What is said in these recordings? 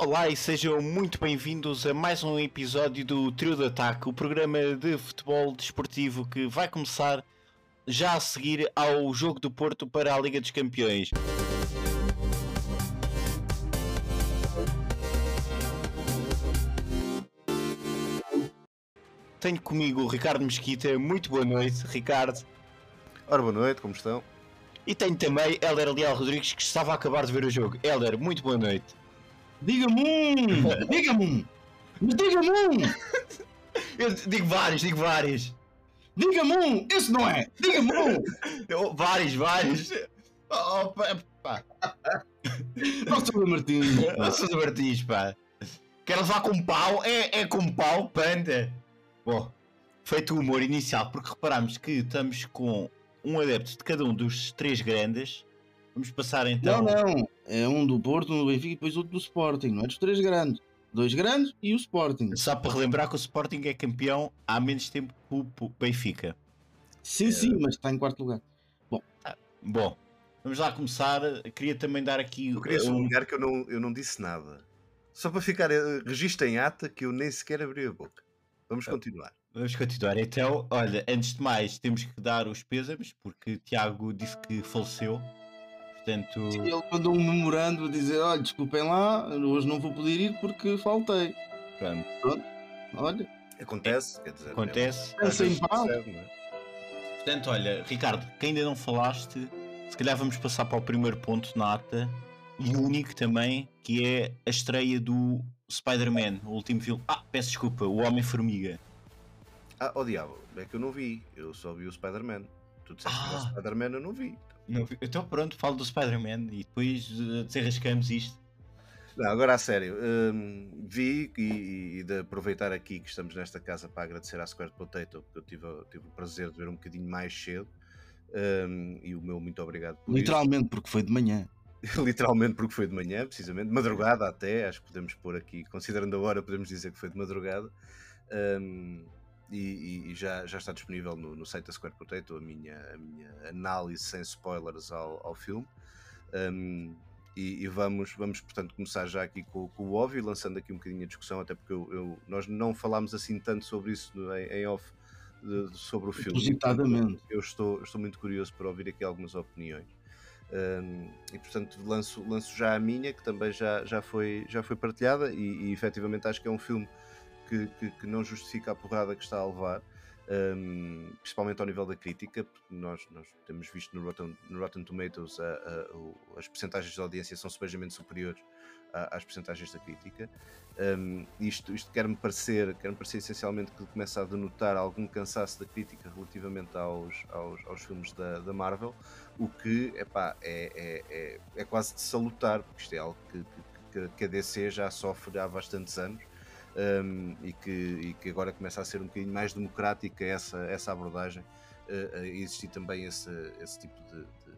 Olá e sejam muito bem-vindos a mais um episódio do Trio de Ataque, o programa de futebol desportivo que vai começar já a seguir ao jogo do Porto para a Liga dos Campeões. Tenho comigo o Ricardo Mesquita, muito boa noite, Ricardo. Ora, boa noite, como estão? E tenho também Helder Leal Rodrigues, que estava a acabar de ver o jogo. Helder, muito boa noite. Diga-me um! Diga-me um! Mas diga-me um! Eu digo vários, digo vários. Diga-me um! Esse não é! Diga-me um! Eu- vários, vários. Oh, pá, pá. Nossa, Martins! Sousa Martins, pá. Quer levar com pau? É, é com pau, panda. Bom, feito o humor inicial, porque reparamos que estamos com um adepto de cada um dos três grandes. Vamos passar então. Não, não. É um do Porto, um do Benfica e depois outro do Sporting. Não é dos três grandes. Dois grandes e o Sporting. Só para relembrar que o Sporting é campeão há menos tempo que o Benfica. Sim, sim, mas está em quarto lugar. Bom, vamos lá começar. Queria também dar aqui Eu queria um- sublinhar que eu não, eu não disse nada. Só para ficar eh, registro em ata que eu nem sequer abri a boca. Vamos continuar. Vamos continuar. Então, olha, antes de mais, temos que dar os pêsames, porque Tiago disse que faleceu. Portanto, E ele mandou um memorando a dizer: olha, desculpem lá, hoje não vou poder ir porque faltei. pronto, Olha, Acontece, quer dizer. acontece. é- às Pensa em vezes paz. sucede, não é? Portanto, olha, Ricardo, que ainda não falaste, se calhar vamos passar para o primeiro ponto na ata e o único também, que é a estreia do Spider-Man, o último filme. Ah, peço desculpa, o Homem-Formiga. Ah, oh diabo, é que eu não vi. Eu só vi o Spider-Man. Tu disseste que Ah. era o Spider-Man, eu não vi. Não vi- Então, pronto, falo do Spider-Man e depois uh, desenrascamos isto. Não, agora a sério, hum, vi e, e de aproveitar aqui que estamos nesta casa para agradecer à Square Potato, porque eu tive, tive o prazer de ver um bocadinho mais cedo. hum, e o meu muito obrigado por isso. literalmente, porque foi de manhã. literalmente porque foi de manhã, precisamente, madrugada até, acho que podemos pôr aqui, considerando a hora, podemos dizer que foi de madrugada. Um, e, e- já, já está disponível no, no site da Square Potato a minha, a minha análise sem spoilers ao, ao filme. Um, e, e vamos, vamos, portanto, começar já aqui com, com o óbvio, lançando aqui um bocadinho a discussão, até porque eu, eu- nós não falámos assim tanto sobre isso em, em off, de- de- sobre o filme. Propositadamente. Eu estou, estou muito curioso para ouvir aqui algumas opiniões. Um, e portanto lanço, lanço já a minha, que também já, já, foi, já foi partilhada, e, e efetivamente acho que é um filme que, que, que não justifica a porrada que está a levar, um, principalmente ao nível da crítica, porque nós, nós temos visto no Rotten, no Rotten Tomatoes a- a- as percentagens de audiência são subejamente superiores às percentagens da crítica. Um, isto isto quer-me parecer, quer parecer essencialmente que começa a denotar algum cansaço da crítica relativamente aos, aos, aos filmes da, da Marvel, o que epá, é, é, é, é quase de salutar, porque isto é algo que, que, que a DC já sofre há bastantes anos. Um, e, que, e que agora começa a ser um bocadinho mais democrática essa, essa abordagem. Uh, existir também esse, esse tipo de, de,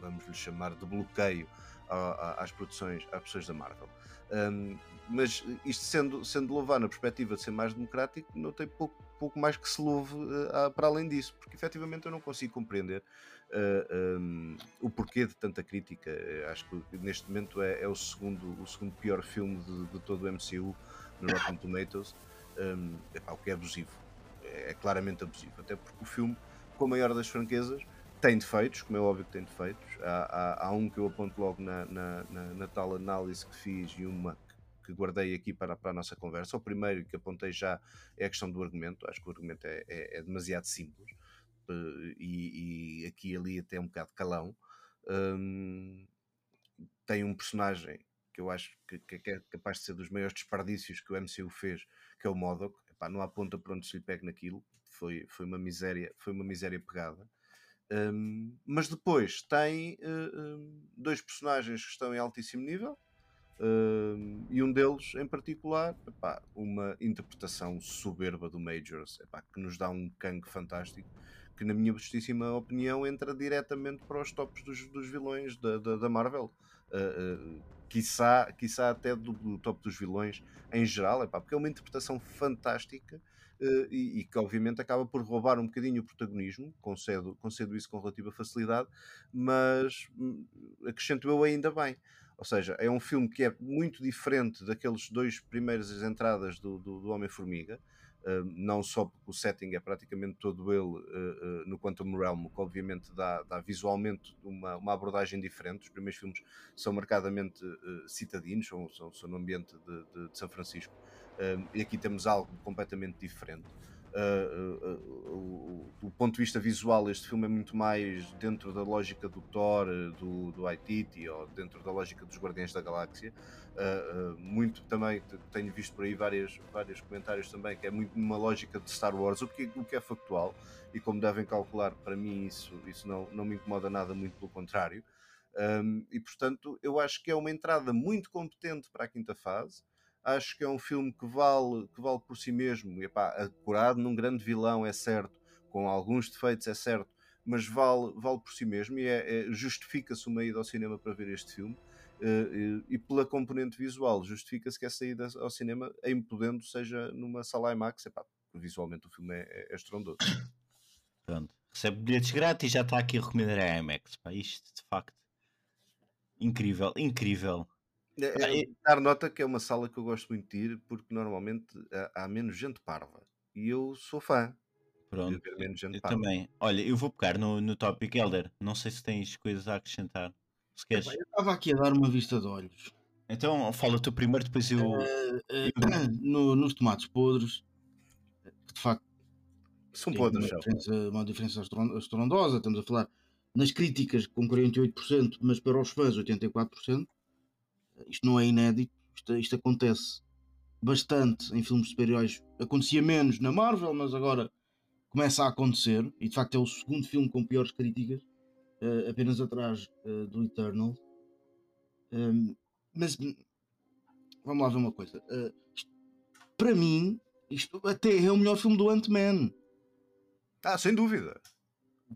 vamos lhe chamar, de bloqueio a- a- às produções, às produções da Marvel. Um, mas isto sendo, sendo louvar na perspectiva de ser mais democrático, não tem pouco, pouco mais que se louve uh, para além disso, porque efetivamente eu não consigo compreender uh, um, o porquê de tanta crítica. Acho que neste momento é, é o, segundo, o segundo pior filme de, de todo o MCU no Rotten Tomatoes, um, epá, o que é abusivo. É, claramente abusivo, até porque o filme, com a maior das franquezas, tem defeitos, como é óbvio que tem defeitos. Há, há, há um que eu aponto logo na, na, na, na tal análise que fiz e uma que guardei aqui para, para a nossa conversa. O primeiro que apontei já é a questão do argumento. Acho que o argumento é, é, é demasiado simples eh, e, e aqui e ali até um bocado calão. Hum, tem um personagem que eu acho que, que é capaz de ser dos maiores desperdícios que o MCU fez, que é o Modok. Epá, não há ponta para onde se lhe pegue naquilo. Foi, foi uma miséria, foi uma miséria pegada. Um, mas depois tem uh, um, dois personagens que estão em altíssimo nível um, e um deles em particular, epá, uma interpretação soberba do Majors, epá, que nos dá um cangue fantástico, que na minha justíssima opinião entra diretamente para os tops dos, dos vilões da, da, da Marvel. Uh, uh, quiçá, quiçá até do, do top dos vilões em geral, epá, porque é uma interpretação fantástica uh, e, e, que obviamente acaba por roubar um bocadinho o protagonismo, concedo, concedo isso com relativa facilidade, mas hum, acrescento eu ainda bem. Ou seja, é um filme que é muito diferente daqueles dois primeiras entradas do, do, do Homem-Formiga. Uh, não só porque o setting é praticamente todo ele uh, uh, no Quantum Realm, que obviamente dá, dá visualmente uma, uma, abordagem diferente. Os primeiros filmes são marcadamente citadinos, são, são, são, no ambiente de, de, de São Francisco, e aqui temos algo completamente diferente uh, uh, do ponto de vista visual, este filme é muito mais dentro da lógica do Thor, do, do Waititi, ou dentro da lógica dos Guardiões da Galáxia. Muito também, tenho visto por aí vários, vários comentários também, que é muito numa lógica de Star Wars, o que, o que é factual, e como devem calcular, para mim isso, isso não, não me incomoda nada, muito pelo contrário. Um, e portanto, eu acho que é uma entrada muito competente para a quinta fase acho que é um filme que vale, que vale por si mesmo. E, epá, acurado num grande vilão, é certo, com alguns defeitos, é certo, mas vale, vale por si mesmo e é, é justifica-se uma ida ao cinema para ver este filme. Uh, e, e, pela componente visual, justifica-se que essa ida ao cinema, em podendo, seja numa sala IMAX. Epá, visualmente o filme é, é, é estrondoso. Pronto. Recebe bilhetes grátis e já está aqui a recomendar a IMAX. Pá, isto de facto incrível, incrível. É, é, dar nota que é uma sala que eu gosto muito de ir porque normalmente há, há menos gente parva e eu sou fã. Pronto, menos gente eu parva. também. Olha, eu vou pegar no, no tópico Elder. Não sei se tens coisas a acrescentar. Se queres. Eu estava aqui a dar uma vista de olhos. Então fala tu primeiro, depois eu. Uh, uh, no, nos tomates podres, que de facto são podres. Uma diferença, uma diferença estrondosa. Estamos a falar nas críticas com 48%, mas para os fãs 84%. Isto não é inédito, isto, isto acontece bastante em filmes de super-heróis. Acontecia menos na Marvel, mas agora começa a acontecer. E de facto é o segundo filme com piores críticas, uh, apenas atrás uh, do Eternal. Um, ehm, mas vamos lá ver uma coisa. Uh, isto, para mim, isto até é o melhor filme do Ant-Man. Ah, sem dúvida.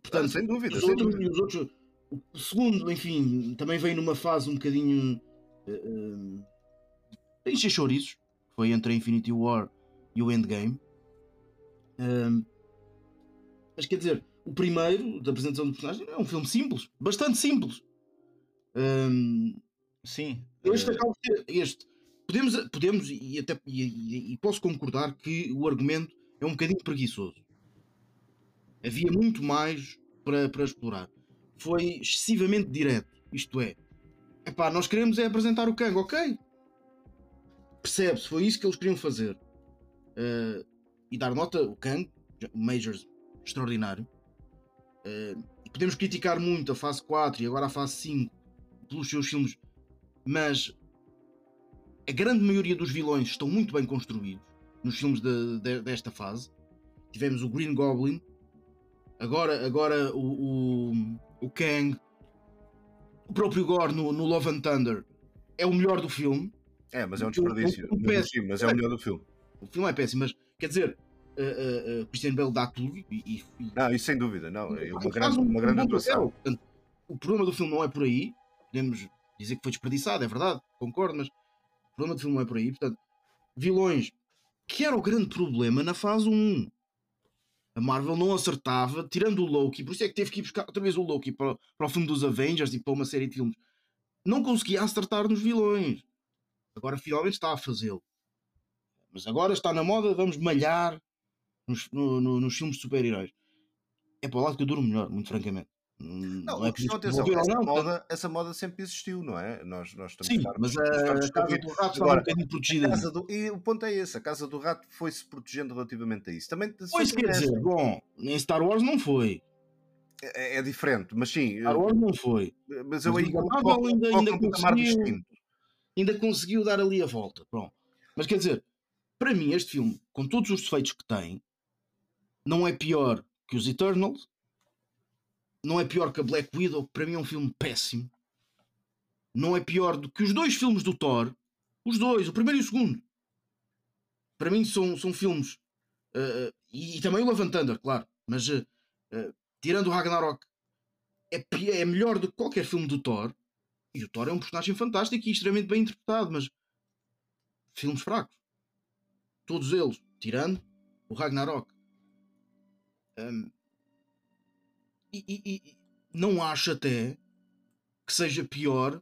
Portanto, ah, sem dúvida. Os, sem outros, dúvida. Os outros, o segundo, enfim, também vem numa fase um bocadinho uh, encher chouriços. Foi entre a Infinity War e o Endgame. Um, mas quer dizer, o primeiro da apresentação do personagem é um filme simples, bastante simples. Um, Sim. Este acaba de este. Podemos, podemos e, até, e, e, posso concordar que o argumento é um bocadinho preguiçoso. Havia muito mais para, para explorar. Foi excessivamente direto. Isto é, Epá, nós queremos é apresentar o Kang, ok? Percebe-se, foi isso que eles queriam fazer. Uh, e dar nota, o Kang, o Majors, extraordinário. Uh, podemos criticar muito a fase 4 e agora a fase 5 pelos seus filmes, mas a grande maioria dos vilões estão muito bem construídos nos filmes de, de, desta fase. Tivemos o Green Goblin, agora, agora o, o, o Kang, o próprio Gore no, no Love and Thunder é o melhor do filme. É, mas é um desperdício. O, o, o péssimo, mas é o melhor do filme. O filme é péssimo, mas quer dizer, uh, uh, Christian Bale dá tudo e, e, Não, isso sem dúvida, não. É uma grande, um, uma grande atuação. Portanto, o problema do filme não é por aí. Podemos dizer que foi desperdiçado, é verdade, concordo, mas o problema do filme não é por aí. Portanto, vilões, que era o grande problema na fase 1 a Marvel não acertava, tirando o Loki, por isso é que teve que ir buscar outra vez o Loki para, para o filme dos Avengers e para uma série de filmes. Não conseguia acertar nos vilões. Agora finalmente está a fazê-lo. Mas agora está na moda, vamos malhar nos, no, no, nos filmes de super-heróis. É para o lado que eu duro melhor, muito francamente. Não, não é atenção, essa, não, moda, essa moda sempre existiu, não é? Nós, nós estamos Sim, mas a, a Casa do Rato está um bocadinho protegida. Do, e o ponto é esse: a Casa do Rato foi-se protegendo relativamente a isso. Também, pois quer dizer, bom, em Star Wars não foi. É, é, diferente, mas sim. Star Wars não foi. Mas eu aí ainda, ainda, conseguiu, ainda conseguiu dar ali a volta. Pronto. Mas quer dizer, para mim, este filme, com todos os defeitos que tem, não é pior que os Eternals não é pior que a Black Widow, que para mim é um filme péssimo. Não é pior do que os dois filmes do Thor. Os dois, o primeiro e o segundo. Para mim são, são filmes. Uh, e, e, também o Love Thunder, claro. Mas uh, uh, tirando o Ragnarok, é, é melhor do que qualquer filme do Thor. E o Thor é um personagem fantástico e extremamente bem interpretado, mas filmes fracos. Todos eles, tirando o Ragnarok. Um, e, e, e não acho até que seja pior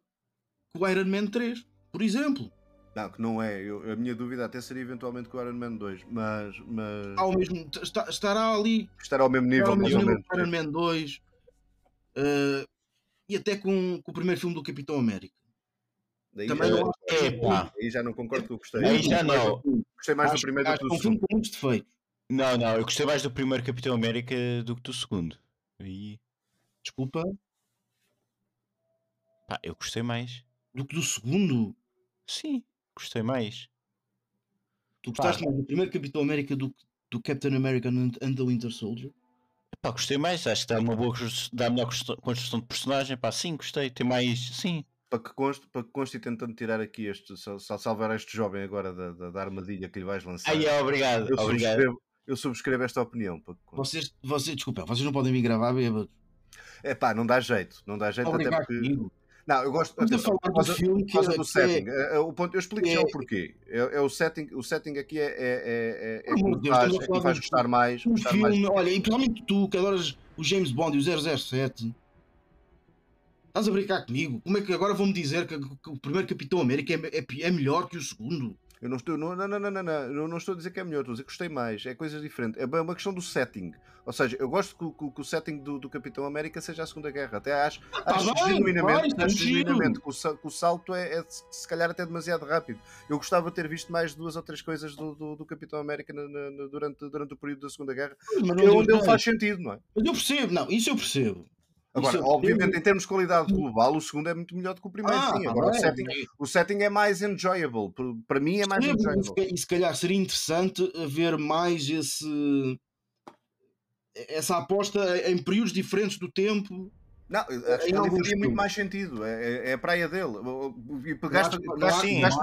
que o Iron Man 3, por exemplo. Não, que não é. Eu- a minha dúvida até seria eventualmente com o Iron Man 2, mas, mas Ao mesmo, está- estará ali estar ao mesmo nível, estará ao mesmo nível que o Iron Man 2 eh, e até com, com o primeiro filme do Capitão América. Daí, Também já, não Epá. aí já não concordo que eu gostei. Aí já não. Gostei mais do acho, primeiro do acho que que é do um filme segundo. com muitos defeitos. Não, não, eu gostei mais do primeiro Capitão América do que do segundo. E, Desculpa, pá, eu gostei mais. do que do segundo. Sim, gostei mais. Tu gostaste mais do primeiro Capitão América do que do Captain America and, the Winter Soldier? Pá, gostei mais, acho que dá uma boa dá melhor constru- construção de personagem. Pá, sim, gostei. Tem mais. Sim. Para que conste, para que conste e tentando tirar aqui este, sal- salvar este jovem agora da, da, da armadilha que lhe vais lançar. Aí, é, obrigado. eu, obrigado. subscrevo, eu subscrevo esta opinião. Vocês, vocês, desculpa, vocês não podem me gravar bêbados. É pá, não dá jeito, não dá jeito até Obrigado porque. comigo. Não, eu gosto. Atenção, falar por do filme por que causa é- do que setting. é- É- é o ponto, eu explico já o é- porquê. É, é o setting, o setting aqui é, é, é, é, é que de Deus, faz, é faz de- gostar mais. Um gostar mais. filme, olha, e principalmente tu que adoras o James Bond e o 007. Estás a brincar comigo? Como é que agora vão-me dizer que, que o primeiro Capitão América é, é, é melhor que o segundo? Eu não estou, não, não, não, não, não, não, eu não estou a dizer que é melhor, estou a dizer que gostei mais, é coisas diferentes. É bem uma questão do setting. Ou seja, eu gosto que, o- que que o setting do, do Capitão América seja a Segunda Guerra. Até acho, tá acho bem, genuinamente, vai, está acho genuinamente que, o, que o salto é, é se calhar até demasiado rápido. Eu gostava de ter visto mais duas ou três coisas do, do, do Capitão América na- na- na- durante, durante o período da Segunda Guerra, Mas que é onde ele faz sentido, não é? Mas eu percebo, não, isso eu percebo. Agora, Isso eu obviamente, em termos de qualidade global, o segundo é muito melhor do que o primeiro, Ah, sim. tá Agora, o setting, mas- o setting é mais enjoyable. Para- mim, é mais se enjoyable. E se calhar seria interessante haver mais esse essa aposta em períodos diferentes do tempo. Não, acho que alguns faria muito mais sentido. É, é- é a praia dele. E pegaste,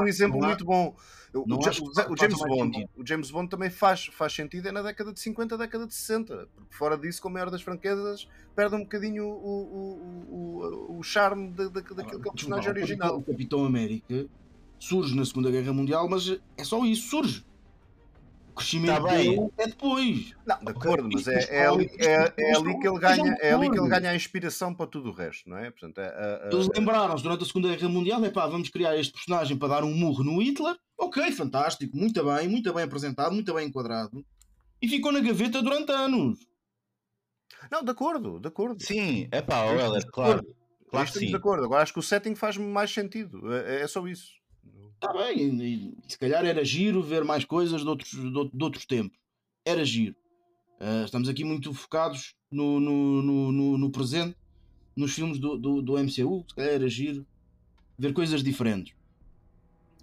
um exemplo muito bom. O, James Bond, o James Bond também faz, faz sentido é na década de 50, década de 60. Porque fora disso, com a maior das franquezas, perde um bocadinho o, o, o, charme de- de- daquilo que é o personagem original. O Capitão América surge na Segunda Guerra Mundial, mas é só isso, surge. O crescimento Tá bem. dele é depois. Não, de acordo, mas Isto é, é, ali, é, é ali que ele Isto ganha, é ali que ele ganha a inspiração para tudo o resto, não é? Portanto, é- é- é- Eles lembraram-se durante a Segunda Guerra Mundial, é pá, vamos criar este personagem para dar um murro no Hitler. Ok, fantástico, muito bem, muito bem apresentado, muito bem enquadrado. E ficou na gaveta durante anos. Não, de acordo, de acordo. Sim, é pá, de claro. Claro estamos sim. de acordo. Agora acho que o setting faz mais sentido. É, é só isso. Está Tá bem, e, se calhar era giro ver mais coisas de outros, de, de outros tempos. Era giro. Ah, estamos aqui muito focados no, no, no, no- presente, nos filmes do, do, do MCU. Se calhar era giro ver coisas diferentes.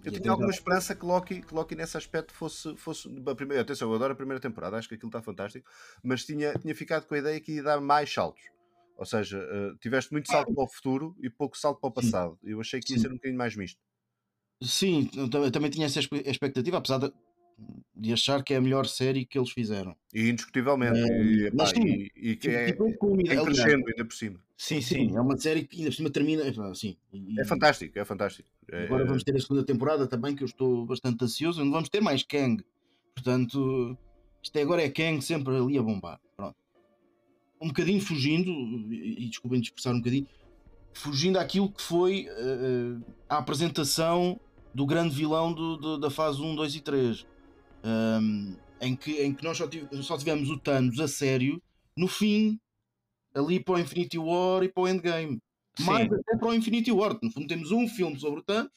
Eu E tinha alguma esperança que Loki, que Loki nesse aspecto fosse. fosse a primeira, atenção, eu adoro a primeira temporada, acho que aquilo está fantástico, mas tinha, tinha ficado com a ideia que ia dar mais saltos. Ou seja, eh, tiveste muito salto para o futuro e pouco salto para o passado. Eu achei que ia ser um bocadinho mais misto. Sim, eu tam- eu também tinha essa expectativa, apesar de, de achar que é a melhor série que eles fizeram. E indiscutivelmente. É, e, epá, sim, e- e que é, uma é aliás, crescendo ainda por cima. Sim, Sim, é uma série que ainda por cima termina. Assim, e- É fantástico, é fantástico. É- Agora é- vamos ter a segunda temporada também, que eu estou bastante ansioso. onde Vamos ter mais Kang. Portanto, isto é- agora é Kang sempre ali a bombar. Pronto. Um bocadinho fugindo, e desculpem de expressar um bocadinho, fugindo àquilo que foi eh, a apresentação do grande vilão do- do- da fase 1, 2 e 3. Ahm, em, que, em que nós só, tive- só tivemos o Thanos a sério no fim, ali para o Infinity War e para o Endgame mais Sim. até para o Infinity War. No fundo, temos um filme sobre o Thanos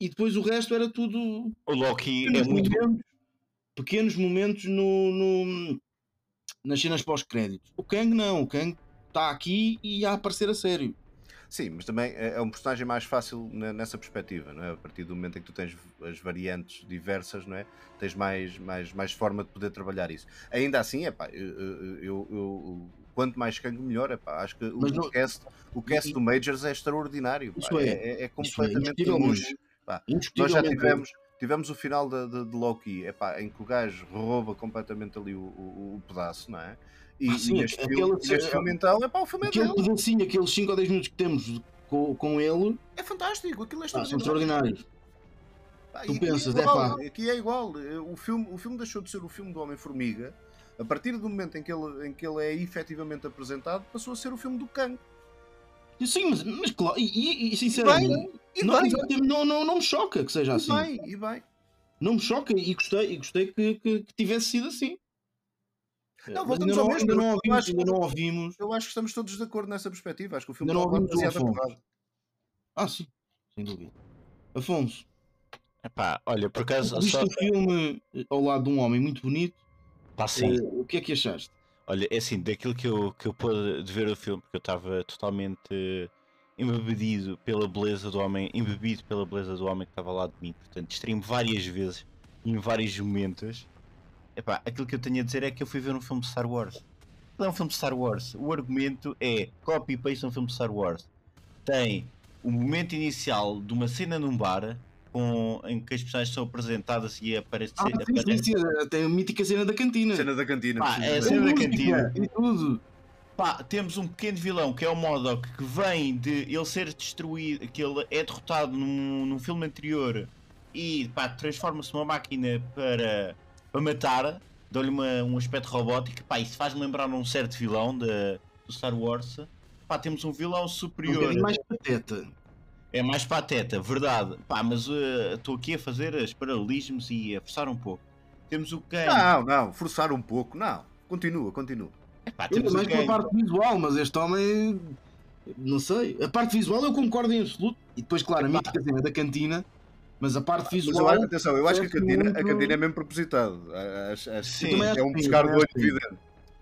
e depois o resto era tudo O Loki é pequenos muito. momentos, pequenos momentos no, no- nas cenas pós-créditos. O Kang não, o Kang está aqui e a aparecer a sério. Sim, mas também é é um personagem mais fácil ne- nessa perspectiva, não é? A partir do momento em que tu tens as variantes diversas, não é? Tens mais, mais, mais forma de poder trabalhar isso. Ainda assim, é pá, eu, eu- eu- quanto mais Kang melhor, é pá, acho que o, Mas cast, o cast e- do Majors é extraordinário, pá, Isso é, é, é- é completamente luxo. Nós já tivemos, tivemos o final de, de, de Loki, é pá, em que o gajo rouba completamente ali o, o, o pedaço, não é? E, Ah, sim, e neste, aquele- filme, é- filme, então, é pá, o filme é Aquele dele. pedacinho, aqueles 5 ou 10 minutos que temos com, com ele, É fantástico, aquilo é ah, são extraordinário. extraordinários. Pá, Tu aqui pensas, é igual, é pá. aqui é igual. O filme, o filme deixou de ser o filme do Homem-Formiga. A partir do momento em que, ele, em que ele é efetivamente apresentado, passou a ser o filme do Kang. Sim, mas, mas claro, e, e, e sinceramente, E não, bem, não, não, não me choca que seja e assim. bem, e bem. Não me choca e gostei, e gostei que, que, que tivesse sido assim. Não, Mas voltamos ao não, mesmo, ainda, não eu ouvimos, acho que- ainda não ouvimos. Eu acho que estamos todos de acordo nessa perspectiva. Acho que o filme Ainda não está ouvimos demasiado apurado. Ah, sim, sem dúvida. Afonso, Epá, olha, por acaso, viste só... o filme eh, ao lado de um homem muito bonito. Pá, sim. eh, o que é que achaste? Olha, é assim, daquilo que eu, que eu pude de ver o filme, porque eu estava totalmente eh, embebedido pela beleza do homem, embebido pela beleza do homem que estava lá de mim, portanto, distraí-me várias vezes, em vários momentos. Epá, aquilo que eu tenho a dizer é que eu fui ver um filme de Star Wars. Aquilo É um filme de Star Wars. O argumento é copy-paste de um filme de Star Wars. Tem o momento inicial de uma cena num bar, com, em que as personagens são apresentadas e aparecem. Ah, sim, sim, sim, tem a mítica cena da cantina. Cena da cantina. Pá, é a cena da música cantina. E tudo. Pá, temos um pequeno vilão que é o Modok que vem de ele ser destruído, que ele é derrotado num, num filme anterior e pá, transforma-se numa máquina para, para matar, dá-lhe uma- um aspecto robótico. Pá, isso faz-me lembrar um certo vilão da- do Star Wars. Pá, temos um vilão Um superior. bocadinho mais pateta. É mais pateta, verdade. Pá, mas eh, estou aqui a fazer os paralelismos e a forçar um pouco. Temos o Kang. Não, não, forçar um pouco. Não, continua, continua. Pá, Ainda temos mais pela Kang. parte visual, mas este homem. Não sei. A parte visual eu concordo em absoluto. E depois, claro, a cena da cantina. Mas a parte Mas eu, visual. acho- atenção, eu acho que a cantina, a muito- cantina é mesmo propositado. Acho, acho Sim. que é um que pescar do olho que evidente.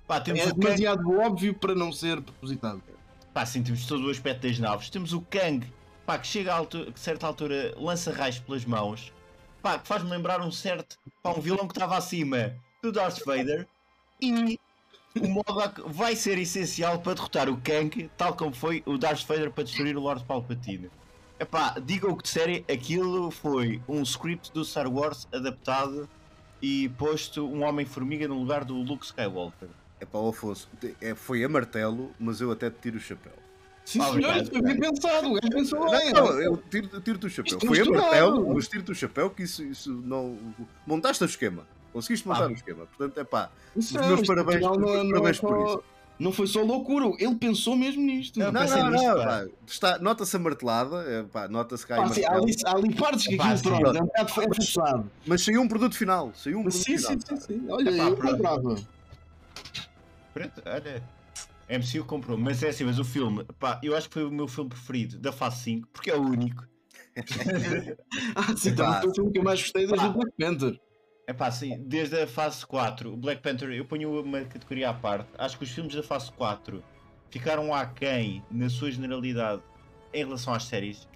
Pá, temos É o Kang. demasiado óbvio para não ser propositado. Pá, sim, temos todo o aspecto das naves. Temos o Kang, pá, que chega a, altu- a certa altura, lança raios pelas mãos. Pá, que faz-me lembrar um certo, pá, um vilão que estava acima do Darth Vader. E o Modok vai ser essencial para derrotar o Kang, tal como foi o Darth Vader para destruir o Lord Palpatine. Epá, digam o que disserem, aquilo foi um script do Star Wars adaptado e posto um Homem-Formiga no lugar do Luke Skywalker. É o Afonso. É, foi a martelo, mas eu até te tiro o chapéu. Sim, Obrigado, senhor, foi bem pensado. O gajo pensou bem. Não, eu tiro- tiro-te o chapéu. Isto Foi a martelo, mas tiro-te o chapéu que isso, isso não. Montaste o esquema. Conseguiste montar Ah. o esquema. Portanto, é pá. Isso Os é, meus isto parabéns- não, não, é parabéns por só, não foi só loucura. Ele pensou mesmo nisto. Não, Não, não, nisto, não. Está- Nota-se a martelada. É, Nota-se que há aí Pá, sim, há, ali, há ali partes que aquilo pronto, é um bocado é forçado. Mas saiu um produto final. Saiu um produto Sim, final. sim, sim, sim. Olha, Epá, eu comprava. Pronto, olha. MCU comprou, mas é assim, mas o filme, pá, eu acho que foi o meu filme preferido da fase 5, porque é o único. Ah, sim, Epá, foi o filme que eu mais gostei desde pá. o Black Panther. É pá, desde a fase 4, o Black Panther, eu ponho uma categoria à parte. Acho que os filmes da fase 4 ficaram aquém, na sua generalidade, em relação às séries.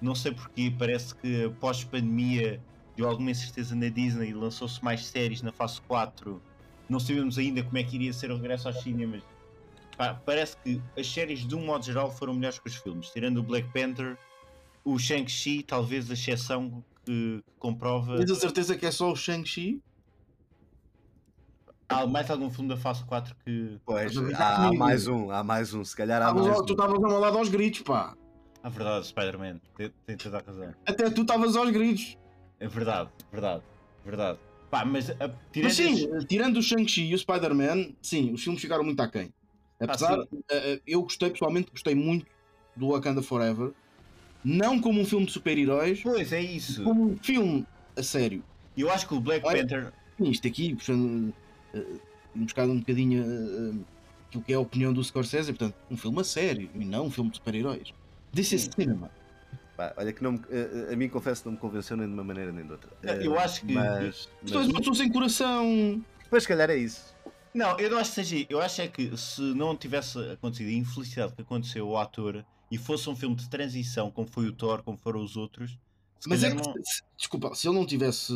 Não sei porquê, parece que pós-pandemia deu alguma incerteza na Disney e lançou-se mais séries na fase 4. Não sabemos ainda como é que iria ser o regresso aos cinemas. Pá, parece que as séries, de um modo geral, foram melhores que os filmes. Tirando o Black Panther, o Shang-Chi, talvez a exceção que, comprova. Tens a certeza que é só o Shang-Chi? Há mais algum filme da fase 4 que. Pois, há, há mais um. Há mais um. Se calhar há Estavas mais ao- Tu um. estavas ao lado aos gritos, pá. A verdade, Spider-Man, tem, tem toda a razão. Até tu estavas aos gritos. É verdade, verdade, verdade. Pá, mas a, tirando Mas sim, esses- tirando o Shang-Chi e o Spider-Man, sim, os filmes ficaram muito aquém. Apesar, sim. eh, eh, eu gostei, pessoalmente, gostei muito do Wakanda Forever. Não como um filme de super-heróis, Pois é isso. como um filme a sério. Eu acho que o Black Olha- Panther. Isto aqui, puxando, eh, buscando um bocadinho eh, eh, aquilo que é a opinião do Scorsese, portanto, um filme a sério e não um filme de super-heróis. This is cinema. Pá, olha que não me- a, mim confesso que não me convenceu nem de uma maneira nem de outra. Eu Eh, acho que- Mas, Tu és mas, uma pessoa sem coração. mas se calhar é isso. Não, eu não acho que seja. Eu acho é que se não tivesse acontecido a infelicidade que aconteceu ao ator e fosse um filme de transição, como foi o Thor, como foram os outros, se Mas é que, não- desculpa, se ele não tivesse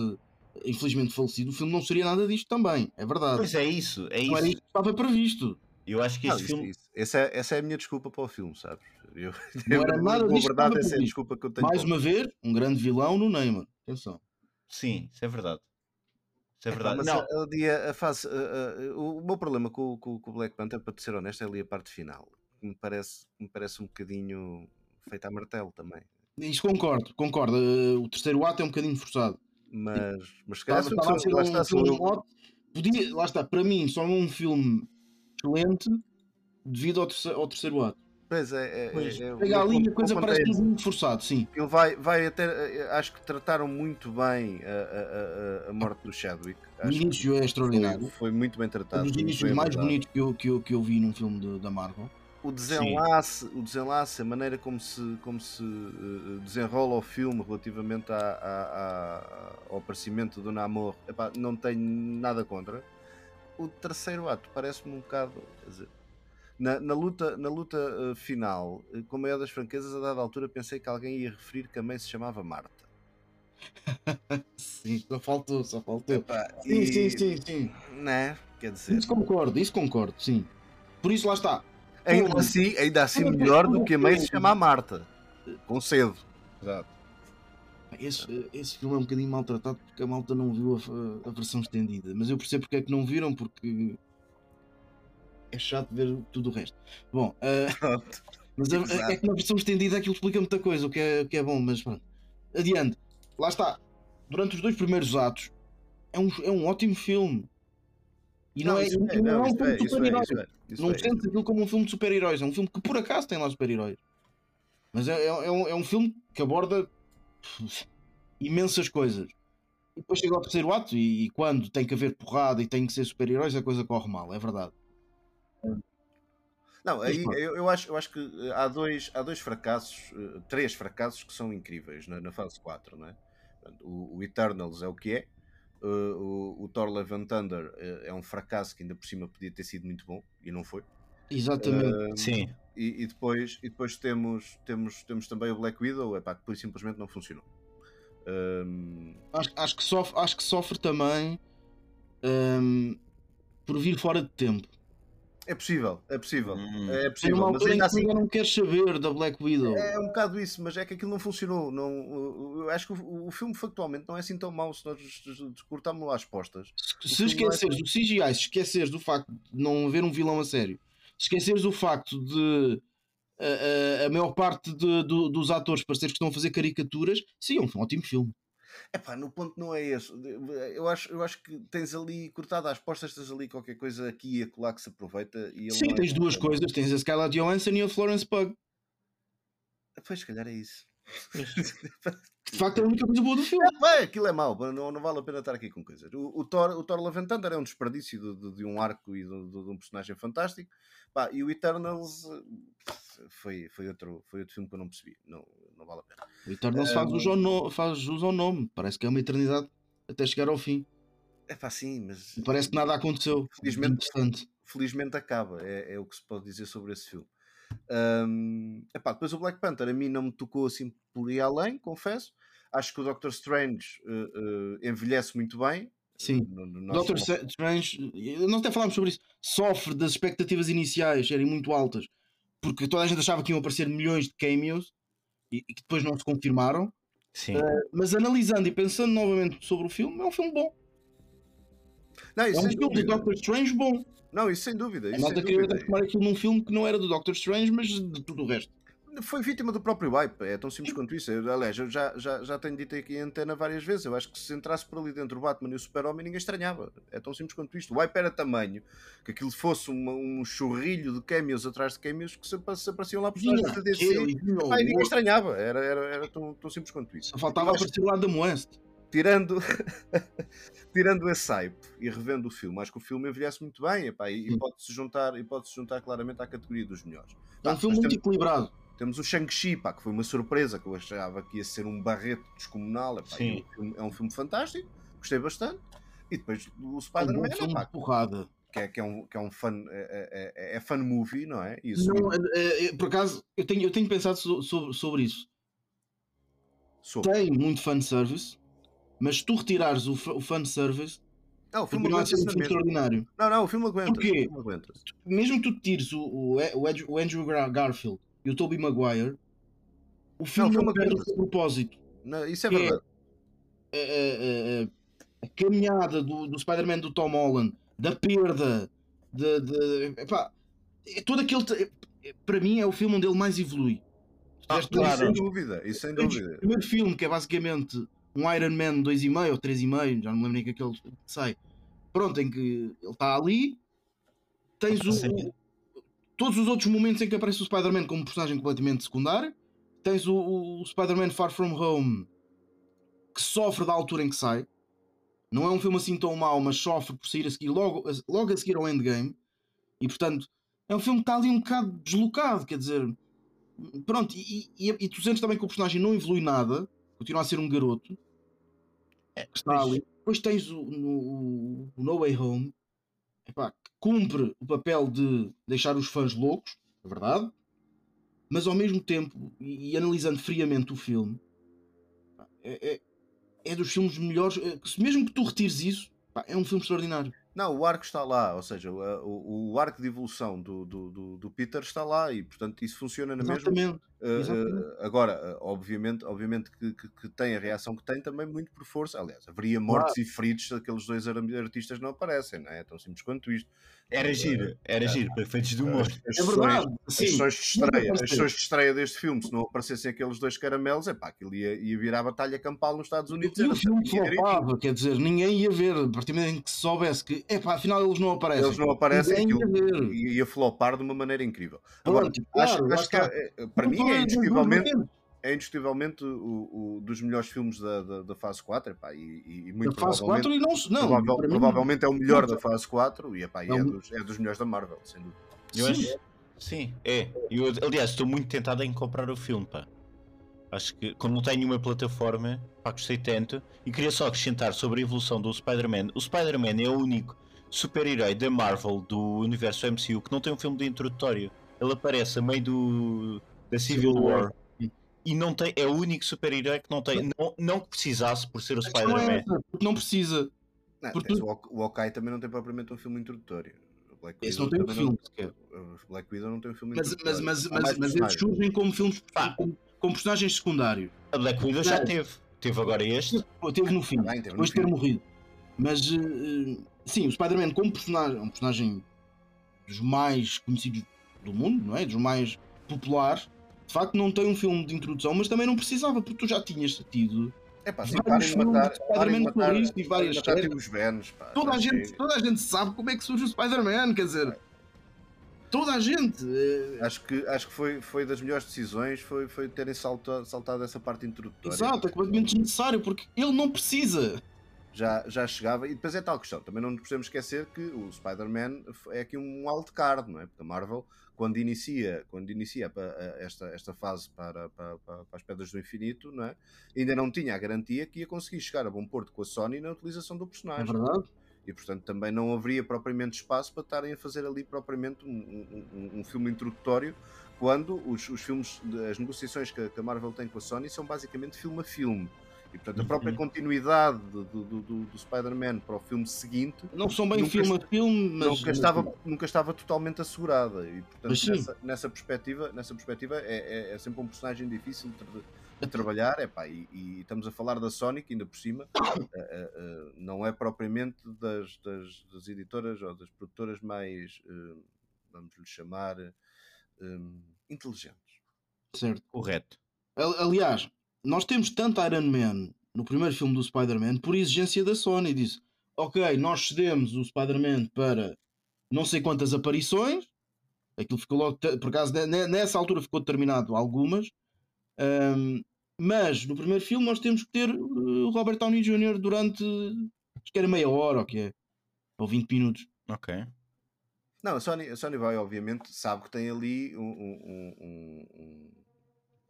infelizmente falecido, o filme não seria nada disto também. É verdade. Pois é isso, é Não era isso. isto que estava previsto. Eu acho que Não, este isso- filme. isso- essa, é, essa é a minha desculpa para o filme, sabes? Eu, Não era nada a disto verdade, essa é a desculpa que eu tenho. Mais uma vez, um grande vilão no Neymar. Atenção. Sim, isso é verdade. Isso é verdade. mas Não, a- a, a fase, a- a- o, o meu problema com, o- com, com o Black Panther, para te ser honesto, é ali a parte final. Que me parece, me parece um bocadinho feita a martelo também. Isso concordo, concordo. O terceiro ato é um bocadinho forçado. Mas, mas se calhar ser lá um está, sou filme eu. Podia, lá está, para mim, só um filme excelente devido ao terceiro, ao terceiro ato. Pois é, é, Pois, é, é, Pega ali a coisa parece esse. muito forçado, sim. Ele vai, vai até. eh, Acho que trataram muito bem a, a- a- morte do Chadwick. O Acho início é foi, extraordinário. foi muito bem Um tratado. dos muito inícios mais bonitos que eu, que, eu, que eu vi num filme de- da Marvel. O desenlace, o desenlace, a maneira como se, como se eh, desenrola o filme relativamente à- à- ao aparecimento do Namor, epá, não tenho nada contra. O terceiro ato parece-me um bocado. dizer, na, na luta, na luta eh, final, eh, com a maior das franquezas, a dada altura pensei que alguém ia referir que a mãe se chamava Marta. Sim, só faltou, só faltou. Epá, Sim, e- sim, sim, sim. Né? Quer dizer, Isso concordo, isso concordo, sim. Por isso lá está. Ainda assim, ainda assim melhor do que a mãe se bem. chamar Marta. Com cedo. Exato. Esse, esse filme é um bocadinho maltratado porque a malta não viu a, a versão estendida. Mas eu percebo porque é que não viram, porque é chato ver tudo o resto. Bom, Pronto. mas a- Exato. é que na versão estendida aquilo explica muita coisa, o que é, o que é bom, mas pronto. Adiante. Lá está. Durante os dois primeiros atos, é um, é um ótimo filme. E não, é, isso e não é um filme de isso super-heróis. é, Não é, sentes aquilo como um filme de super-heróis. É um filme que por acaso tem lá super-heróis. Mas é, é, é um, é um filme que aborda imensas coisas. E depois chega ao terceiro ato e, e quando tem que haver porrada e tem que ser super-heróis, a coisa corre mal, é verdade. Não, aí eu, eu acho, eu acho que eh, há dois, há dois fracassos, eh, três fracassos que são incríveis na, na fase 4, não é? O, o Eternals é o que é, eh, o, o Thor Love and Thunder eh, é um fracasso que ainda por cima podia ter sido muito bom e não foi. Exatamente. Eh, Sim. e, e depois, e depois temos, temos, temos também o Black Widow, epá, que por simplesmente não funcionou. Ehm, Acho, acho, que sofre, acho que sofre também hum, por vir fora de tempo. É possível, é possível, Hum. é Tem possível, uma mas ainda assim não quer saber da Black Widow. É um bocado isso, mas é que aquilo não funcionou. Não, eu- acho que o, o filme factualmente não é assim tão mau se nós cortarmos lá as postas. Se é esqueceres do CGI, se esqueceres do facto de não haver um vilão a sério, se esqueceres do facto de a, a- a maior parte de- do- dos atores parecer que estão a fazer caricaturas, sim, é um ótimo filme. Epá, no ponto não é esse. Eu acho, eu acho que tens ali, cortado às postas, tens ali qualquer coisa aqui e acolá que se aproveita. E sim, é tens duas coisas: tens a Scarlett Johansson e a Florence Pugh. Pois, se calhar é isso. De facto é a única coisa boa do filme. Vai, aquilo é mau, não, não vale a pena estar aqui com coisas. O, o Thor, o Thor Love and Thunder é um desperdício de, de- de um arco e de, de- de um personagem fantástico. Pá, e o Eternals eh, foi, foi, outro, foi outro filme que eu não percebi. Não, não vale a pena. O Eternals faz, uso ao no- faz uso ao nome, parece que é uma eternidade até chegar ao fim. É pá, sim, mas parece que nada aconteceu. Felizmente- felizmente acaba. É, é o que se pode dizer sobre esse filme. Ahm, epá, depois o Black Panther a mim não me tocou assim por ir além, confesso. Acho que o Doctor Strange eh, eh, envelhece muito bem. Sim. No- no nosso- Doctor Sa- Strange, nós até falámos sobre isso, sofre das expectativas iniciais serem muito altas, porque toda a gente achava que iam aparecer milhões de cameos e, e que depois não se confirmaram. Sim. Mas analisando e pensando novamente sobre o filme, é um filme bom. Não, É um filme do dúvida. Doctor Strange bom. Não, isso sem dúvida. A Isso malta sem queria transformar aquilo num filme que não era do Doctor Strange, mas de tudo o resto. Foi vítima do próprio hype, é tão simples quanto isso. Eu, aliás, eu já, já, já tenho dito aqui em antena várias vezes. Eu acho que se entrasse por ali dentro o Batman e o Super-Homem, ninguém estranhava. É tão simples quanto isto. O hype era tamanho que aquilo fosse uma- um churrilho de cameos atrás de cameos que se, se apareciam lá personagens da DC. ninguém estranhava. Era, era, era tão, tão simples quanto isso. Só faltava aparecer o Adam West. tirando, tirando esse hype e revendo o filme, acho que o filme envelhece muito bem epá, e, e pode-se juntar, e pode juntar claramente à categoria dos melhores. É um filme nós muito equilibrado. Temos o Shang-Chi, pá, que foi uma surpresa, que eu achava que ia ser um barreto descomunal. epá, Sim. é, um filme, é um filme fantástico, gostei bastante. E depois o É um Spider-Man, epá, de porrada. que, é, que, é um, que é um fun, é, é, é fun movie, não é? Isso Não, é- é- é- por acaso, eu tenho, eu tenho pensado so- sobre, sobre isso. sou. Tem muito fanservice, mas se tu retirares o, o fanservice, Não, o filme continua a ser um filme extraordinário. Não, não, o filme aguenta. Porquê? O filme aguenta. Mesmo que tu tires o, o, o Andrew- Garfield e o Tobey Maguire, o filme filme não perde o seu propósito. Não, isso é é- verdade. A, a- a- a caminhada do, do Spider-Man do Tom Holland, da perda, de, de, epá, é todo aquele. é- Para mim, é o filme onde ele mais evolui. Ah, não, o isso sem dúvida, isso sem o dúvida. primeiro filme, que é basicamente um Iron Man 2,5 ou 3,5, já não me lembro nem que aquele sai. Pronto, em que ele está ali, tens o. Todos os outros momentos em que aparece o Spider-Man como personagem completamente secundário. Tens o, o Spider-Man Far From Home que sofre da altura em que sai. Não é um filme assim tão mau, mas sofre por sair a seguir logo, logo a seguir ao Endgame. E portanto, é um filme que está ali um bocado deslocado, quer dizer. Pronto, e, e, e tu sentes também que o personagem não evolui nada, continua a ser um garoto É, que está ali. Depois tens o, no, o No Way Home, epá, cumpre o papel de deixar os fãs loucos, é verdade, mas ao mesmo tempo, e, e analisando friamente o filme, é, é, é dos filmes melhores. que mesmo que tu retires isso, é um filme extraordinário. Não, o arco está lá, ou seja, o, o, o arco de evolução do, do, do, Peter está lá e, portanto, isso funciona na mesma. Exatamente. Uh, Exatamente. uh, agora, uh, obviamente, obviamente que, que, que tem a reação que tem também muito por força. Aliás, haveria mortes e feridos se aqueles dois ar- artistas não aparecem, não é? É tão simples quanto isto. Era giro, era giro, para efeitos de humor. As, as É sessões- verdade. as Sim. sessões de estreia, as sessões de estreia deste filme, se não aparecessem aqueles dois caramelos, é pá, aquilo ia, ia virar a batalha campal nos Estados Unidos. E o filme flopava, quer dizer, ninguém ia ver. A partir do momento em que se soubesse que, epá, afinal eles não aparecem. Eles não aparecem, Ninguém aquilo ia ver. ia flopar de uma maneira incrível. Agora, Pronto, acho, claro, lá acho que é- é- para mim Não é foi- indiscutivelmente, é indiscutivelmente o, o- dos melhores filmes da, da, da fase 4 epá, e, e, e Da muito fase 4 provavelmente, e não. Não, provável- mim- provavelmente é o melhor da fase 4 e, epá, e É dos, é dos melhores da Marvel, sem dúvida. Eu Sim. acho, sim, é. Eu, aliás, estou muito tentado em comprar o filme, pá. Acho que, como não tenho nenhuma plataforma, pá, gostei tanto. E queria só acrescentar sobre a evolução do Spider-Man. O Spider-Man é o único super-herói da Marvel, do universo MCU, que não tem um filme de introdutório. Ele aparece a meio do, da Civil Civil War. E não tem, é o único super-herói que não tem. Não, não que precisasse por ser o é Spider-Man. não precisa. Não, Porque- o, Hawk- o Hawkeye também não tem propriamente um filme introdutório. Black Esse Widow não tem um filme sequer. o Black Widow não tem um filme Mas, introdutório. mas, mas, mas, mas eles surgem como filmes Pá. como, como personagens secundários. A Black Widow já teve. Teve agora este. Teve no fim, Tá bem, depois de ter morrido. Mas eh, sim, o Spider-Man como personagem, é um personagem dos mais conhecidos do mundo, não é? Dos mais populares. De facto, não tem um filme de introdução, mas também não precisava, porque tu já tinhas tido. É pá, sim, vários filmes matar, de Spider-Man isso e várias séries. Tim os Benos, pá. Toda a, gente, toda a gente sabe como é que surge o Spider-Man, quer dizer. Toda a gente. eh, Acho que, acho que foi, foi das melhores decisões foi, foi terem salta, saltado essa parte introdutória. Exato, é completamente desnecessário, porque ele não precisa. Já, já chegava, e depois é tal questão, também não nos podemos esquecer que o Spider-Man é aqui um wild card, não é? Porque a Marvel, quando inicia, quando inicia esta, esta fase para, para, para, as Pedras do Infinito, não é? ainda não tinha a garantia que ia conseguir chegar a bom porto com a Sony na utilização do É personagem. verdade? e portanto também não haveria propriamente espaço para estarem a fazer ali propriamente um, um- um- filme introdutório quando os, os filmes, as negociações que, a- que a Marvel tem com a Sony são basicamente filme a filme. E portanto a própria Uhum. continuidade do, do, do- do Spider-Man para o filme seguinte Não são bem Nunca filme a filme, mas. nunca, estava, nunca estava totalmente assegurada. E portanto nessa, nessa perspectiva, nessa perspectiva é, é- é sempre um personagem difícil de, de trabalhar. Epá, e, e estamos a falar da Sonic, ainda por cima, eh, eh, eh, não é propriamente das, das, das editoras ou das produtoras mais, vamos lhe chamar, eh, inteligentes. Certo. Correto. Ali- Aliás, nós temos tanto Iron Man no primeiro filme do Spider-Man por exigência da Sony. Disse: Ok, nós cedemos o Spider-Man para não sei quantas aparições. Aquilo ficou logo, por acaso, ne- ne- nessa altura ficou determinado algumas. Ahm, mas no primeiro filme nós temos que ter uh, o Robert Downey Jr. durante acho que era meia hora ou que é, ou 20 minutos. Ok. Não, a Sony, a Sony vai, obviamente, sabe que tem ali um, um- um- um-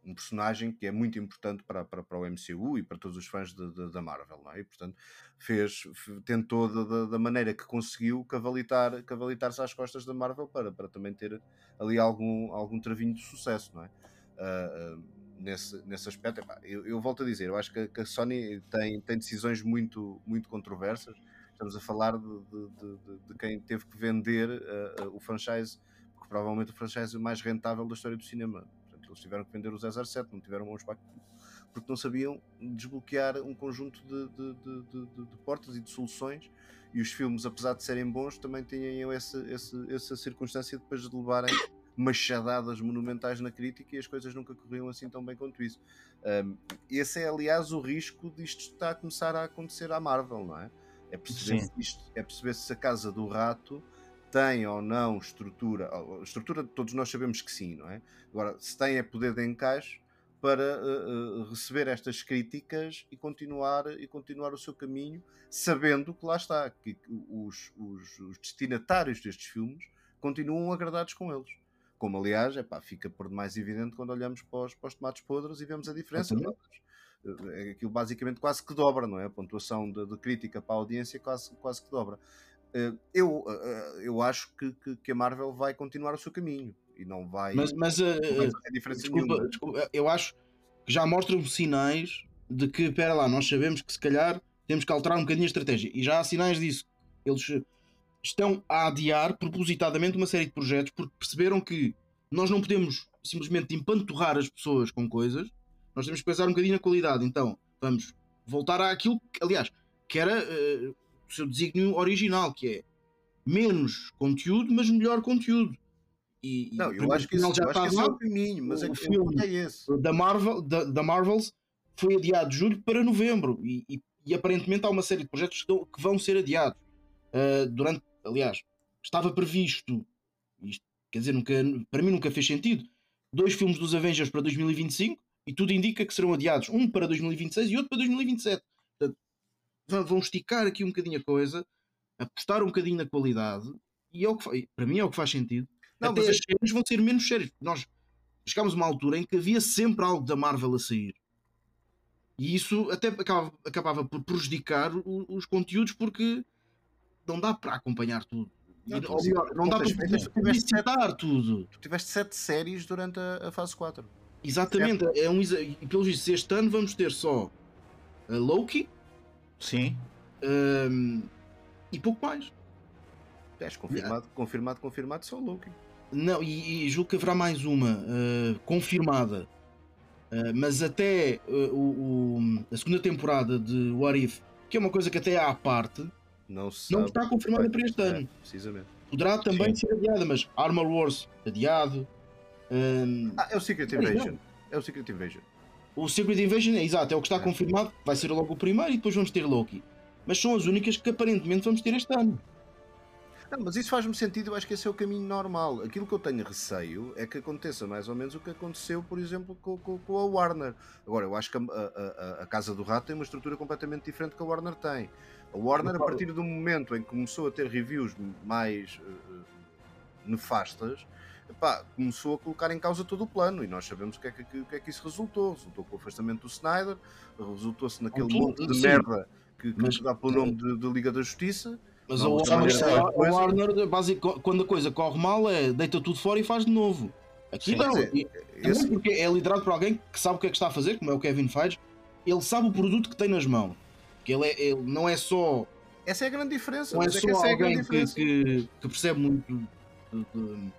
um personagem que é muito importante para, para, para o MCU e para todos os fãs de- de- da Marvel, não é? E, portanto, fez, tentou da- da, maneira que conseguiu cavalitar, cavalitar-se às costas da Marvel para, para também ter ali algum, algum travinho de sucesso, não é? Ah, ah, nesse, nesse aspecto, epá, eu, eu volto a dizer, eu acho que, que a Sony tem, tem decisões muito, muito controversas. Estamos a falar de, de- de- quem teve que vender ah, o franchise, porque provavelmente o franchise mais rentável da história do cinema. Eles tiveram que vender o 007, não tiveram mãos para aquilo, porque não sabiam desbloquear um conjunto de, de- de- de- portas e de soluções. E os filmes, apesar de serem bons, também tinham esse, esse- essa circunstância depois de levarem machadadas monumentais na crítica e as coisas nunca corriam assim tão bem quanto isso. Um, esse é, aliás, o risco disto estar a começar a acontecer à Marvel, não é? É perceber, se isto, é perceber se a Casa do Rato tem ou não estrutura, estrutura todos nós sabemos que sim, não é? Agora, se tem é poder de encaixe para uh, uh, receber estas críticas e continuar, e continuar o seu caminho, sabendo que lá está, que os, os, os destinatários destes filmes continuam agradados com eles. Como aliás, epá, fica por demais evidente quando olhamos para os, para os tomates podres e vemos a diferença. É? Aquilo basicamente quase que dobra, não é? A pontuação de, de crítica para a audiência quase, quase que dobra. Eu, eu acho que, que, que a Marvel vai continuar o seu caminho e não vai. Mas, mas uh, desculpa, desculpa, eu acho que já mostram sinais de que, espera lá, nós sabemos que se calhar temos que alterar um bocadinho a estratégia. E já há sinais disso. Eles estão a adiar propositadamente uma série de projetos porque perceberam que nós não podemos simplesmente empanturrar as pessoas com coisas, nós temos que pensar um bocadinho na qualidade. Então, vamos voltar àquilo que, aliás, que era uh, o seu desígnio original, que é menos conteúdo, mas melhor conteúdo. E, não, eu acho que, isso, já está é o caminho, mas o é, filme é esse. Da, Marvel, da, da Marvels foi adiado de julho para novembro e, e, e, aparentemente há uma série de projetos que, que vão ser adiados. Uh, durante, aliás, estava previsto, isto, quer dizer, nunca, para mim nunca fez sentido, dois filmes dos Avengers para 2025 e tudo indica que serão adiados, um para 2026 e outro para 2027. Vão esticar aqui um bocadinho a coisa, apostar um bocadinho na qualidade e é o que, para mim é o que faz sentido não, Até as séries vão ser menos sérias. Nós chegámos a uma altura em que havia sempre algo da Marvel a sair. E isso até acabava, acabava por prejudicar o, os conteúdos porque não dá para acompanhar tudo. Não, não, não, não dá para publicitar tudo. Tu tiveste sete séries durante a, a fase 4. Exatamente. É um, e pelos vistos, este ano vamos ter só a Loki. Sim. Um, e pouco mais. És confirmado, confirmado, confirmado, só Loki. Não, e, e julgo que haverá mais uma uh, confirmada. Uh, mas até uh, o, o, a segunda temporada de What If, que é uma coisa que até há à parte, não, não está confirmada para este ano. É, precisamente. Poderá também Sim. ser adiada, mas Armor Wars adiado. Um... Ah, é o Secret Invasion. É o Secret Invasion. O Secret Invasion, é exato, é o que está é. confirmado. Vai ser logo o primeiro e depois vamos ter Loki. Mas são as únicas que aparentemente vamos ter este ano. Não, mas isso faz-me sentido, eu acho que esse é o caminho normal. Aquilo que eu tenho receio é que aconteça mais ou menos o que aconteceu, por exemplo, com, com, com a Warner. Agora, eu acho que a, a, a, Casa do Rato tem uma estrutura completamente diferente que a Warner tem. A Warner, a partir do momento em que começou a ter reviews mais uh, nefastas, epá, começou a colocar em causa todo o plano e nós sabemos o que é que, o que, é que isso resultou. Resultou com o afastamento do Snyder, resultou-se naquele monte de sim. merda que, que mas, dá pelo nome de, de Liga da Justiça mas não, o Warner, a Warner basic, quando a coisa corre mal, é deita tudo fora e faz de novo. Aqui Sim, não. É, esse... porque é liderado por alguém que sabe o que é que está a fazer, como é o Kevin Feige. Ele sabe o produto que tem nas mãos. Que ele, é, ele não é só. Essa é a grande diferença. Não é só é alguém que, que, que, percebe muito de, de,